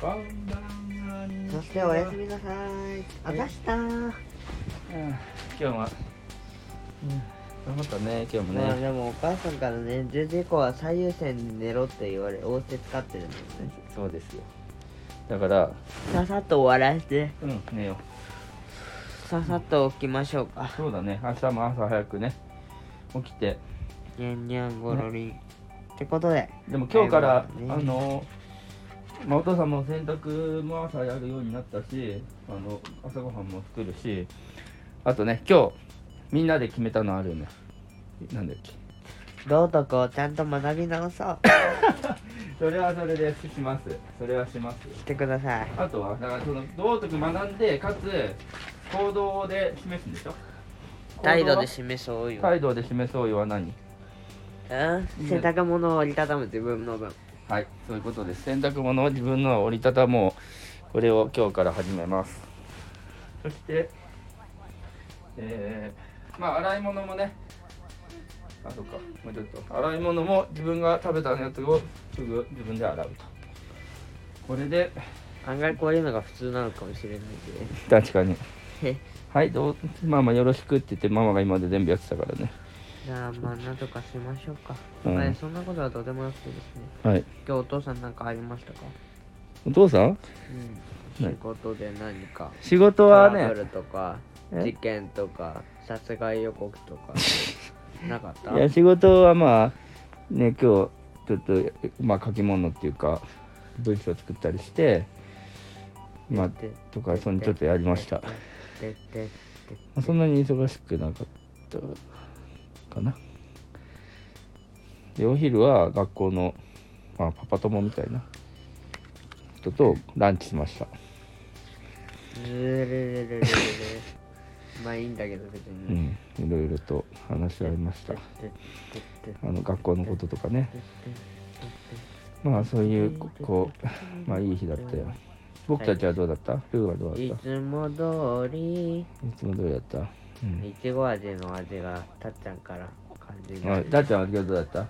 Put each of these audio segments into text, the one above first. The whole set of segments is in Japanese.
こんばんは。そしておやすみなさい。あざした。うん。今日は、うん、頑張ったね今日もまあね、でもお母さんからね10時以降は最優先に寝ろって言われ仰せ使ってるんだよね。そうですよ。だからささっと終わらせて。うん寝よささっと起きましょうか。うそうだね。明日も朝早くね。起きて。にゃんにゃんごろりんってことで。でも今日から、ね。あのまあ、お父さんも洗濯も朝やるようになったしあの朝ごはんも作るしあとね今日みんなで決めたのあるよね。なんだっけ。道徳をちゃんと学び直そう。それはそれでします。それはします。してください。あとはだからその道徳学んでかつ行動で示すんでしょ。態度で行示そうよ、態度で示そうよは何？うん？洗濯物を折りたたむ自分の分はいそういうことです。洗濯物を自分の折りたたもうこれを今日から始めます。そしてえー、まあ洗い物もねあそっかもうちょっと。洗い物も自分が食べたやつをすぐ自分で洗うと。これで案外こういうのが普通なのかもしれないけど。確かに。へ。はいどうママよろしくって言ってママが今まで全部やってたからねじゃあまあなんとかしましょうか、うん。はいそんなことはどうでもよくてですね。はい。今日お父さんなんかありましたか？お父さん？うん。はい。仕事で何か？仕事トはねラブルとかえ？事件とか殺害予告とか なかった？いや仕事はまあね今日ちょっとまあ書き物っていうか文章作ったりしてまあでとかそのちょっとやりました。そんなに忙しくなかったかな。でお昼は学校の、まあ、パパ友みたいな。人とランチしました。ずるるるるるるまあいいんだけど別うにん。いろいろと話し合いました。あの学校のこととかね。でまあそういうここうまあいい日だったよ。僕たちはどうだった？ルーはどうだった？いつも通り。いつも通りだった。うん。いちご味の味がたっちゃんから感じあ、るだっちゃんは今日どうだった？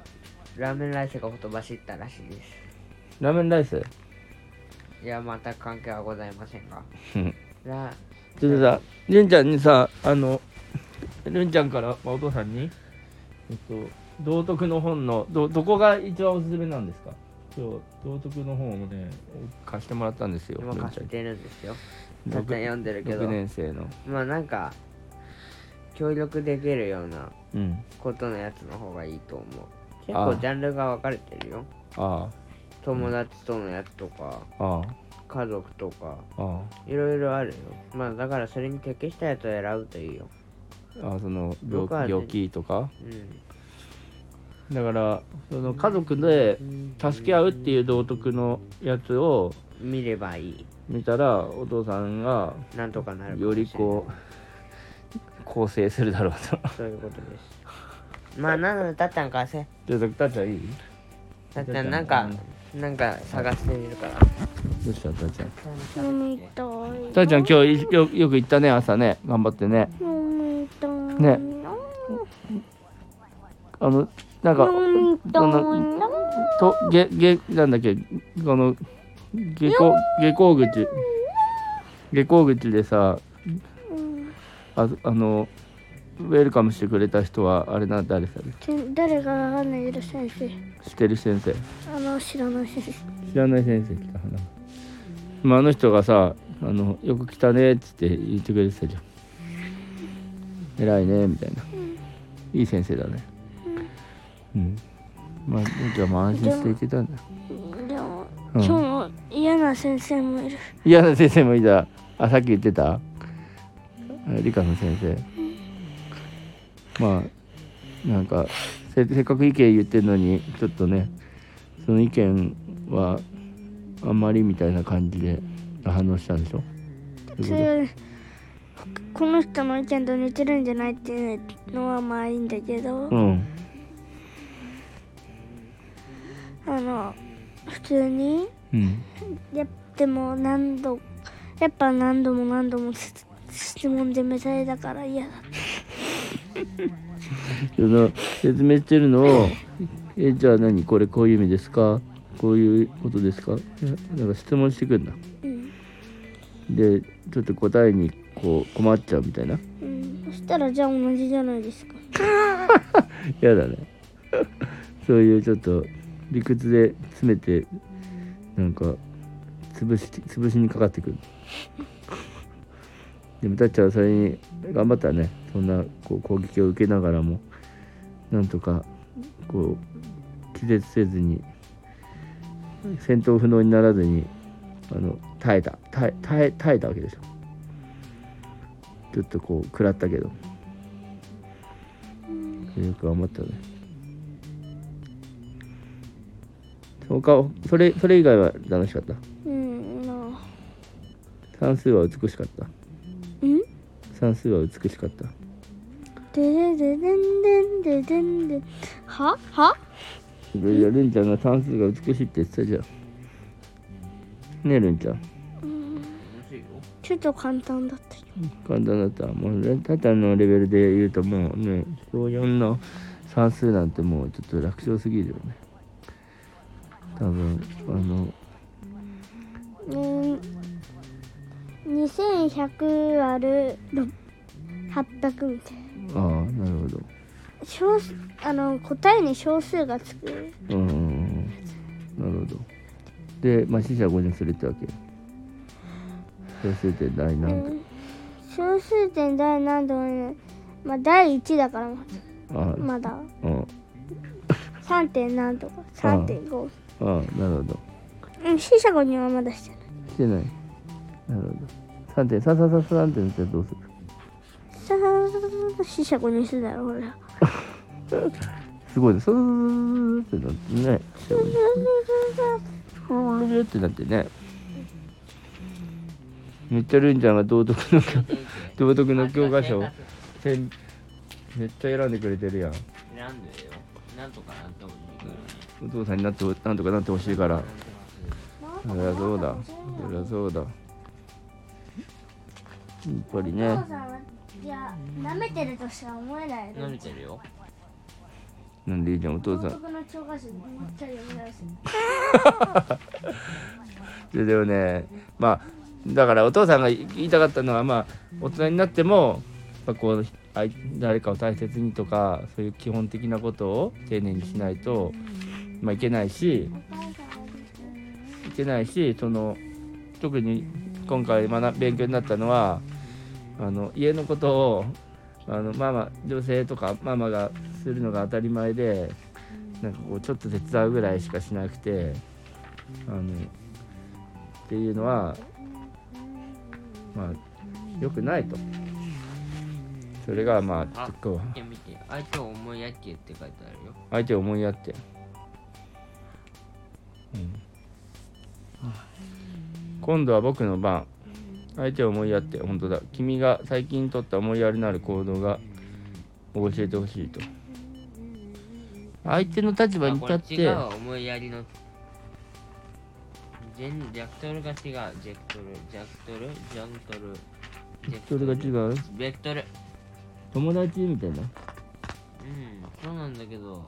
ラーメンライスがほとばしったらしいです。ラーメンライス？いや全く関係はございませんが。うん。ラちょっとさ、りんちゃんにさ、あの、りんちゃんから、まあ、お父さんに、えっと、道徳の本の、ど、どこが一番おすすめなんですか？今日、道徳の本をね、貸してもらったんですよ。今貸してるんですよ。六たっちゃん読んでるけど。6年生の。まあなんか協力できるようなうん。ことのやつの方がいいと思う。結構ジャンルが分かれてるよ。あ友達とのやつとかあ、あ。家族とかあ、あ。いろいろあるよ。まあだからそれに適したやつを選ぶといいよ。あ、ああその病僕はね病気とか？うだから、その家族でん助け合うっていう道徳のやつを見ればいい。見たら、お父さんがなんとかなるかもよしれない。りこう構成するだろうと。そういうことです。まあなのでたっちゃん貸せちょっとたっちゃんいい？たっちゃんなんかなんか探してみるから。どうしたたっちゃん飲みたい。たっちゃん今日よよく行ったね朝ね。頑張ってね。飲みたい。ね。あのなんか飲みたいあのとげげなんだっけ？この下校下校口。下校口でさああのウェルカムしてくれた人はあれな誰させ誰がわかんないけど先生？してる先生。あの知らない先生。知らない先生来たかな、まあ、あの人がさあの「よく来たね」っつって言ってくれてたじゃん。偉いねみたいな。いい先生だね。うん。まあ僕はまあ安心して言ってたんだ。でも、うん。今日も嫌な先生もいる。嫌な先生もいた。あさっき言ってた？あ理科の先生。まあなんかせせっかく意見言ってるのにちょっとねその意見はあんまりみたいな感じで反応したんでしょ？そうそいうこれこの人の意見と似てるんじゃないっていうのはまあいいんだけど、とうん。あの普通にうん。やっても何度やっぱ何度も何度も質質問攻めされたから嫌だ。その説明してるのを「えじゃあ何？これこういう意味ですか?」っこういうことですか？なんか質問してくんだうん。でちょっと答えにこう困っちゃうみたいな。うん。そしたらじゃあ同じじゃないですか。やだね。そういうちょっと理屈で詰めてなんか潰し潰しにかかってくるでもたっちゃんはそれに頑張ったね。そんなこう攻撃を受けながらもなんとかこう気絶せずに戦闘不能にならずにあの耐えた。耐え耐え耐えたわけでしょ。ちょっとこう食らったけど。よく頑張ったね。他それそれ以外は楽しかった？うんな算数は美しかった。うん算数は美しかった。ででででんでんででんでん。は？は？いやるんちゃんが算数が美しいって言ってたじゃん。ねえるんちゃん。ちょっと簡単だったよ。簡単だった。もうねたっちゃんのレベルで言うともうね小4の算数なんてもうちょっと楽勝すぎるよね。多分あの2100割るろ800みたいな。ああなるほど。小数あの答えに小数がつく。うんうんうんなるほど。でまあ四捨五入するってわけ。小数点第何とうん。小数点第何度ね。まあ第1だからまあまだ。あ3点何とか。3.5ああ。なるほど。うん四捨五入はまだしてない。してないなるほど。三点三三三三点ってどうする？さあ四捨五入するだろほら すごいね。スーってなってね。スーってなってね。めっちゃルンちゃんが道徳の 道徳の教科書をせんめっちゃ選んでくれてるやん。なんでよ。なんとかなんともいいか。らねお父さんになってほなんとかなってほしいから。そりゃそうだ。そりゃそうだぱりね。お父さんはいや舐めてるとしか思えない舐めてるよ。なんでいいじゃんお父さん。道徳の教科書めっちゃ読み直すででもねまあだからお父さんが言いたかったのはまあ大人になってもやっぱこう誰かを大切にとかそういう基本的なことを丁寧にしないと、まあ、いけないしいけないしその特に今回学勉強になったのはあの家のことをあのママ女性とかママがするのが当たり前でなんかこうちょっと手伝うぐらいしかしなくてあのっていうのはまあ良くないと。それがまああ結構見て見て相手を思いやってって書いてあるよ。相手を思いやって、うん、今度は僕の番相手を思いやって本当だ。君が最近取った思いやりのある行動が教えてほしいと。相手の立場に立って違うわ思いやりの。ジェンジャクトルが違う。ジェクトルジャクトル。ジャントルジェクそれが違う？ベクトル。友達みたいな？うんそうなんだけど。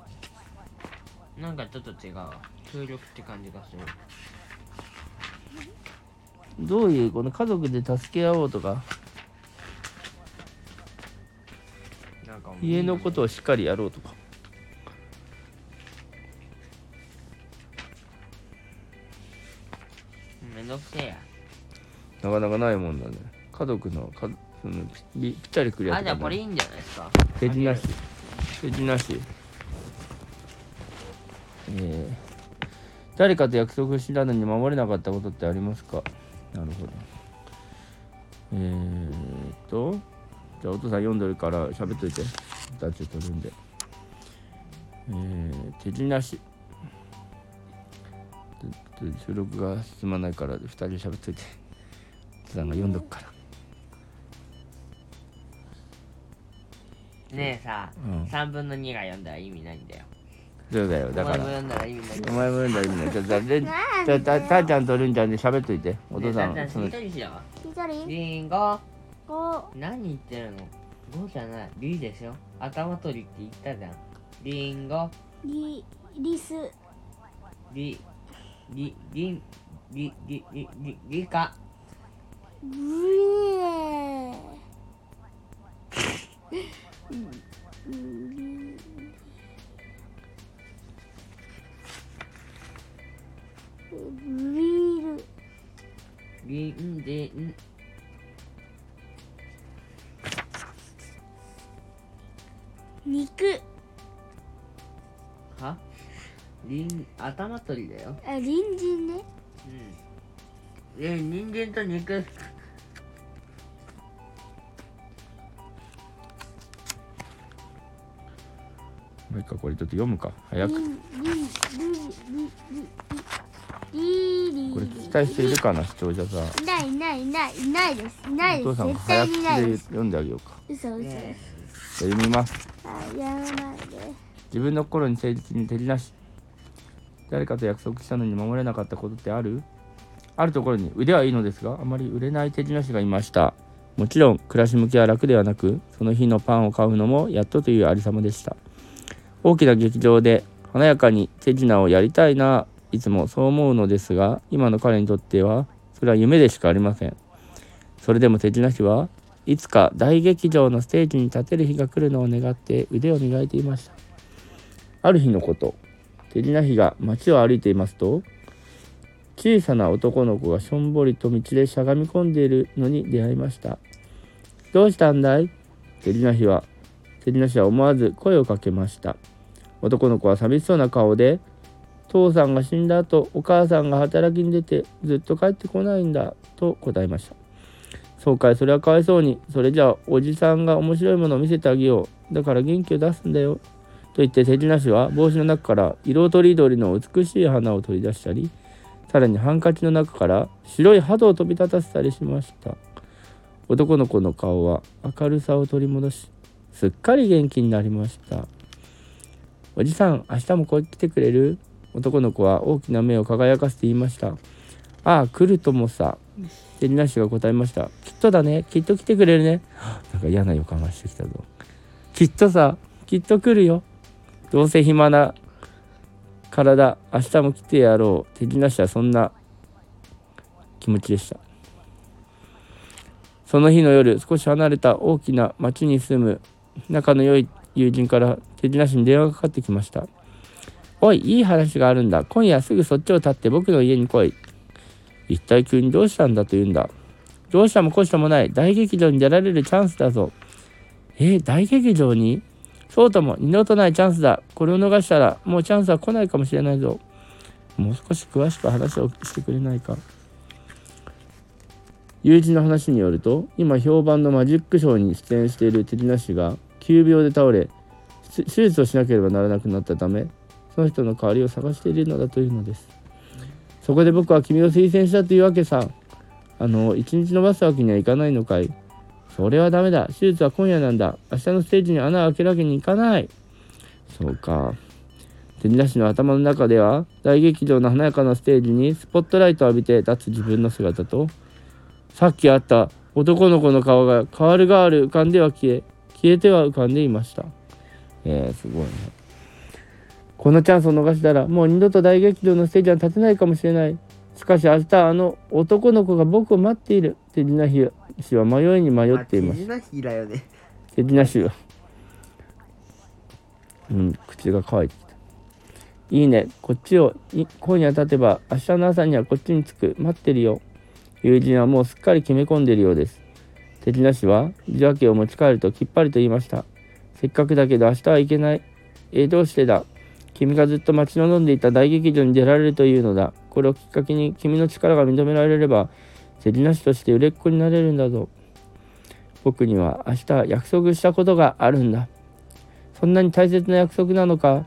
なんかちょっと違うわ。協力って感じがするどういうこの家族で助け合おうとか。家のことをしっかりやろうとか。めんどくせえや。なかなかないもんだね。家族のかそのぴぴったりくるやつあじゃあこれいいいんじゃないですか。ページなしページなしえー、誰かと約束したのに守れなかったことってありますか？なるほど。えーっとじゃあお父さん読んでるから喋っといて。ダッチ取るんで。えー、手品なしでで収録が進まないから2人で喋っといて。お父さんが読んどくから。ねえさ、うん。3分の2が読んだら意味ないんだよそうだよだから。お前も読んだら意味ないお前も読んだら意味ないじゃあじゃあたたーちゃんとるんちゃんで喋っといて。お父さん。ねえだそのんだんしりとりしようリンゴ五何言ってるの？5じゃない。リでしょ頭取りって言ったじゃん。リンゴリリス。リりりんりりりりりか。ブリ りんでん肉。は？りん頭取りだよ。あ隣人ね。うん。え人間と肉。もう一回これちょっと読むか。早く。リンリンリンリンリンリンこれ聞きたい人いるかな視聴者さん。いないいないいないいないです。いないお父さんがです絶早口対にいないで読んであげようか。嘘嘘ね読みます。あやらない。で自分の心に誠実に照りなし誰かと約束したのに守れなかったことってある？あるところに。腕はいいのですがあまり売れない手品師がいました。もちろん暮らし向きは楽ではなくその日のパンを買うのもやっとというありさまでした。大きな劇場で華やかに手品をやりたいないつもそう思うのですが今の彼にとってはそれは夢でしかありません。それでも手品師はいつか大劇場のステージに立てる日が来るのを願って腕を磨いていました。ある日のこと手品師が街を歩いていますと小さな男の子がしょんぼりと道でしゃがみ込んでいるのに出会いました。どうしたんだい？手品師は手品師は思わず声をかけました。男の子は寂しそうな顔で父さんが死んだ後お母さんが働きに出てずっと帰ってこないんだと答えました。そうかいそれはかわいそうに。それじゃあおじさんが面白いものを見せてあげよう。だから元気を出すんだよ。と言って手品師は帽子の中から色とりどりの美しい花を取り出したりさらにハンカチの中から白い鳩を飛び立たせたりしました。男の子の顔は明るさを取り戻しすっかり元気になりました。おじさん明日もここ来てくれる？男の子は大きな目を輝かせて言いました。ああ来るともさ手品師が答えました。きっとだね。きっと来てくれるね。なんか嫌な予感がしてきたぞ。きっとさきっと来るよ。どうせ暇な体明日も来てやろう。手品師はそんな気持ちでした。その日の夜少し離れた大きな町に住む仲の良い友人から手品師に電話がかかってきました。おい。いい話があるんだ。今夜すぐそっちを立って僕の家に来い。一体急にどうしたんだと言うんだ。どうしたもこうしたもない。大劇場に出られるチャンスだぞ。えー、大劇場に？そうとも二度とないチャンスだ。これを逃したらもうチャンスは来ないかもしれないぞ。もう少し詳しく話をしてくれないか。友人の話によると今評判のマジックショーに出演している手品師が急病で倒れ手術をしなければならなくなったためその人の代わりを探しているのだというのです。そこで僕は君を推薦したというわけさ。あの一日延ばすわけにはいかないのかい。それはダメだ。手術は今夜なんだ。明日のステージに穴を開けるわけにいかない。そうか。手品師の頭の中では大劇場の華やかなステージにスポットライトを浴びて立つ自分の姿とさっき会った男の子の顔が変わる変わる浮かんでは消え消えては浮かんでいました。えー、すごいね。このチャンスを逃したらもう二度と大劇場のステージは立てないかもしれない。しかし明日あの男の子が僕を待っている。手品師は。迷いに迷っています。手品師だよね。手品師は。うん口が乾いてきた。いいね。こっちをい今夜立てば明日の朝にはこっちに着く。待ってるよ。友人はもうすっかり決め込んでいるようです。手品師は受話器を持ち帰るときっぱりと言いました。せっかくだけど明日は行けない。えー、どうしてだ君がずっと待ち望んでいた大劇場に出られるというのだ。これをきっかけに君の力が認められれば手品師として売れっ子になれるんだぞ。僕には明日約束したことがあるんだ。そんなに大切な約束なのか？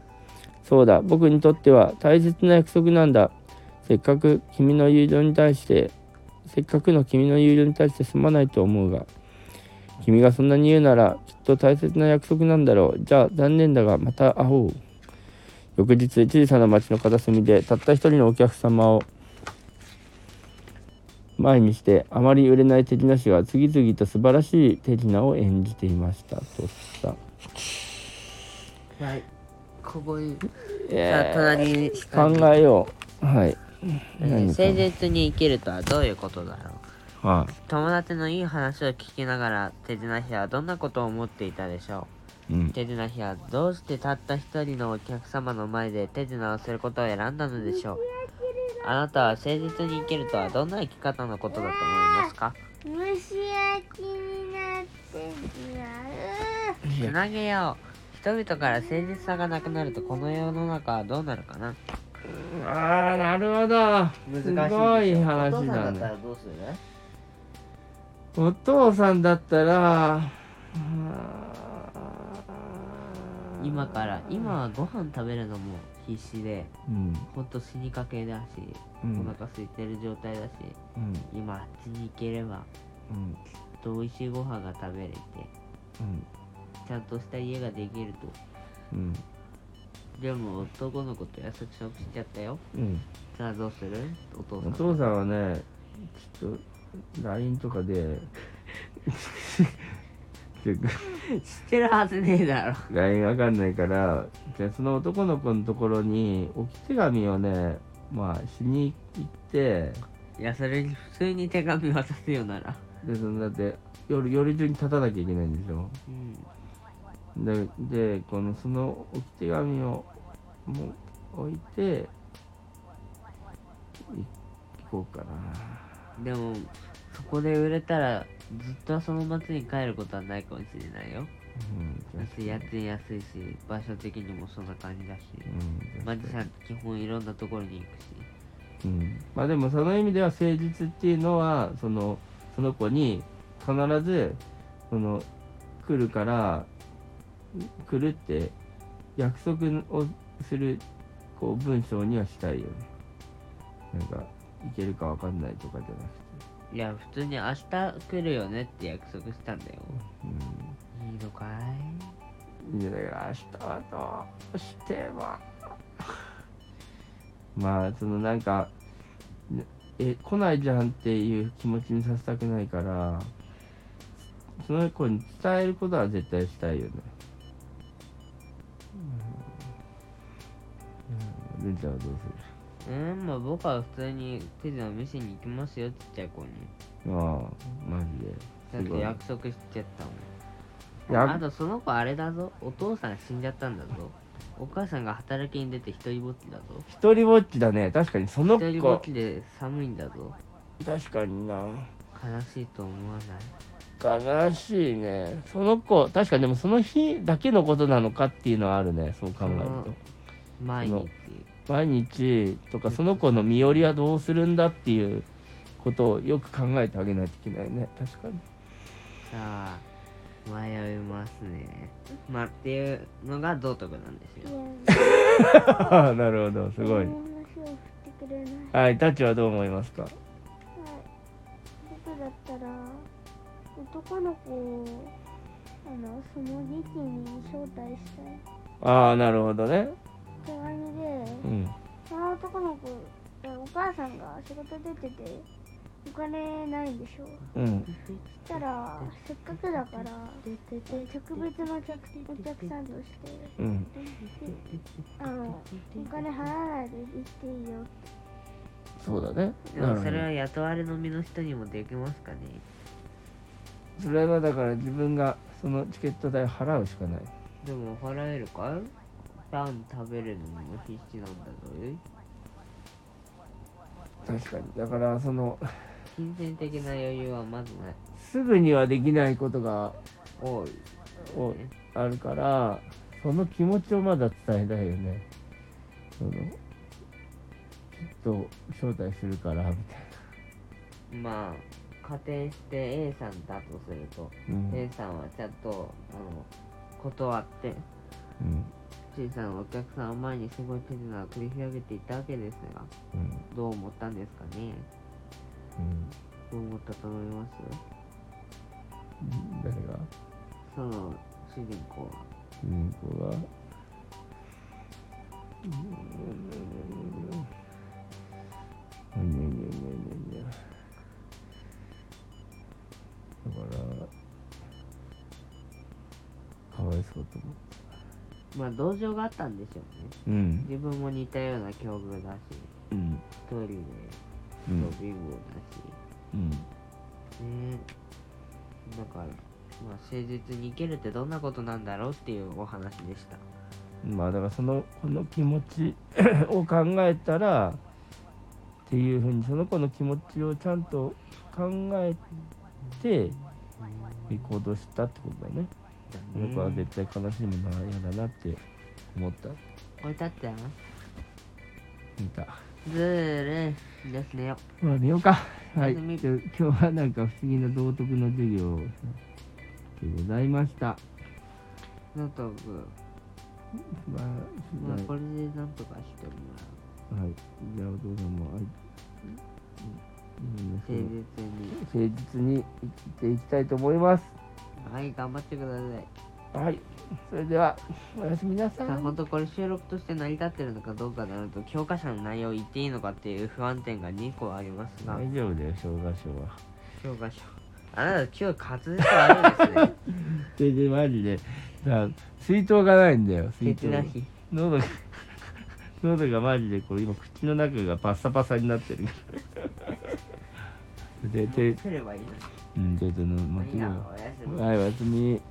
そうだ。僕にとっては大切な約束なんだ。せっかく君の友情に対してせっかくの君の友情に対してすまないと思うが。君がそんなに言うならきっと大切な約束なんだろう。じゃあ残念だがまた会おう。翌日小さな町の片隅でたった一人のお客様を前にしてあまり売れない手品師が次々と素晴らしい手品を演じていましたとさはい。ここにさあえ隣にー考えよう。はい。何か。誠実に生きるとはどういうことだろう。は友達のいい話を聞きながら手品師はどんなことを思っていたでしょい、うん。う手品師はどうしてたった一人のお客様の前で手品をすることを選んだのでしょう。あなたは誠実に生きるとはどんな生き方のことだと思いますか？蒸し焼きになってしまう。つなげよう。人々から誠実さがなくなるとこの世の中はどうなるかな？ああなるほど。すごい話だね。どうするお父さんだったら今から今はご飯食べるのも必死でうん。ほんと死にかけだし、うん。お腹空いてる状態だしうん。今あっちに行ければうん。きっと美味しいご飯が食べれてうん。ちゃんとした家ができると。うん。でも男の子と約束しちゃったよ。うん。さあどうする？お父さん。お父さんはねちょっと LINE とかで知ってるはずねえだろ。LINE わかんないからじゃあその男の子のところに置き手紙をねまあしに行って。いやそれに普通に手紙渡すよなら。でそのだって夜夜中に立たなきゃいけないんでしょ。うん。ででこのその置き手紙をもう置いてい行こうかな。でもそこで売れたらずっとその町に帰ることはないかもしれないよ。うんだって家賃安いし場所的にもそんな感じだし。うんマジさん基本いろんなところに行くし。うん、まあでもその意味では誠実っていうのはそのその子に必ずその来るから来るって約束をするこう文章にはしたいよね。なんか行けるかわかんないとかじゃなくていや普通に明日来るよねって約束したんだよ。ういいのかい？んいやだから明日はどうしても。まあそのなんかえ来ないじゃんっていう気持ちにさせたくないからその子に伝えることは絶対したいよね。うん。うん。るんちゃんはどううんまあ僕は普通に手品を見せに行きますよちっちゃい子に。ああマジで。だって約束しちゃったもん。やあとその子あれだぞ。お父さん死んじゃったんだぞ。お母さんが働きに出て一人ぼっちだぞ。一人ぼっちだね。確かにその一人ぼっ子ちで寒いんだぞ。確かにな。悲しいと思わない？悲しいね。その子確かにでもその日だけのことなのかっていうのはあるね。そう考えると。毎日毎日とかその子の身寄りはどうするんだっていうことをよく考えてあげないといけないね。確かに。さあ迷いますね。まあっていうのが道徳なんですよ。なるほどすごい。はいタッチはどう思いますか？はい。僕だったら男の子をあのその劇に招待したい。ああなるほどね手紙でうん。その男の子お母さんが仕事出ててお金ないんでしょ。うん。そしたらせっかくだから特別なお客お客さんとしてうん。あのお金払わないで行っていいよ。そうだね。でもそれは雇われの身の人にもできますかね。それはだから自分がそのチケット代払うしかない。でも払えるかい？パン食べるのも必死なんだぞい。確かに。だからその金銭的な余裕はまずない。すぐにはできないことが多いおあるからその気持ちをまだ伝えたいよね。そのきっと招待するからみたいまあ仮定して A さんだとすると、なうん。A さんはちゃんとあの断ってうん小さなお客さんを前にすごい手品を繰り広げていたわけですがうん。どう思ったんですかね？どう思ったと思います？うん誰が？その主人公は。主人公がうん。にゃにゃにゃにゃにゃだからかわいそうと思うまあ同情があったんでしょうね。うん。自分も似たような境遇だしうん。一人でうん。そう貧乏だし。うん。ね。だから、まあ、誠実に生きるってどんなことなんだろうっていうお話でした。まあだからそのこの気持ち を考えたらっていうふうにその子の気持ちをちゃんと考えて行動したってことだね。この子は絶対悲しむのは嫌だなって思った。これだって見た。ずーるですねよまあ寝ようか。はい。今日はなんか不思議な道徳の授業でございました。のとくまあ、まあこれでなんとかしてもはい。じゃあお父さんも、はい。うんらう誠実に誠実に生きていきたいと思います。はい頑張ってくださいはい。それでは、おやすみなさい。さあ本当これ収録として成り立ってるのかどうかなると教科書の内容を言っていいのかっていう不安点が2個ありますが大丈夫だよ、小学生は。教科書あなた今日滑舌悪いですねそれでマジで、だ水筒がないんだよ、水筒。喉が、喉がマジでこう今口の中がパッサパサになってる。で、で、うん、で、での、まいいやおやすみ。はい、おやすみ。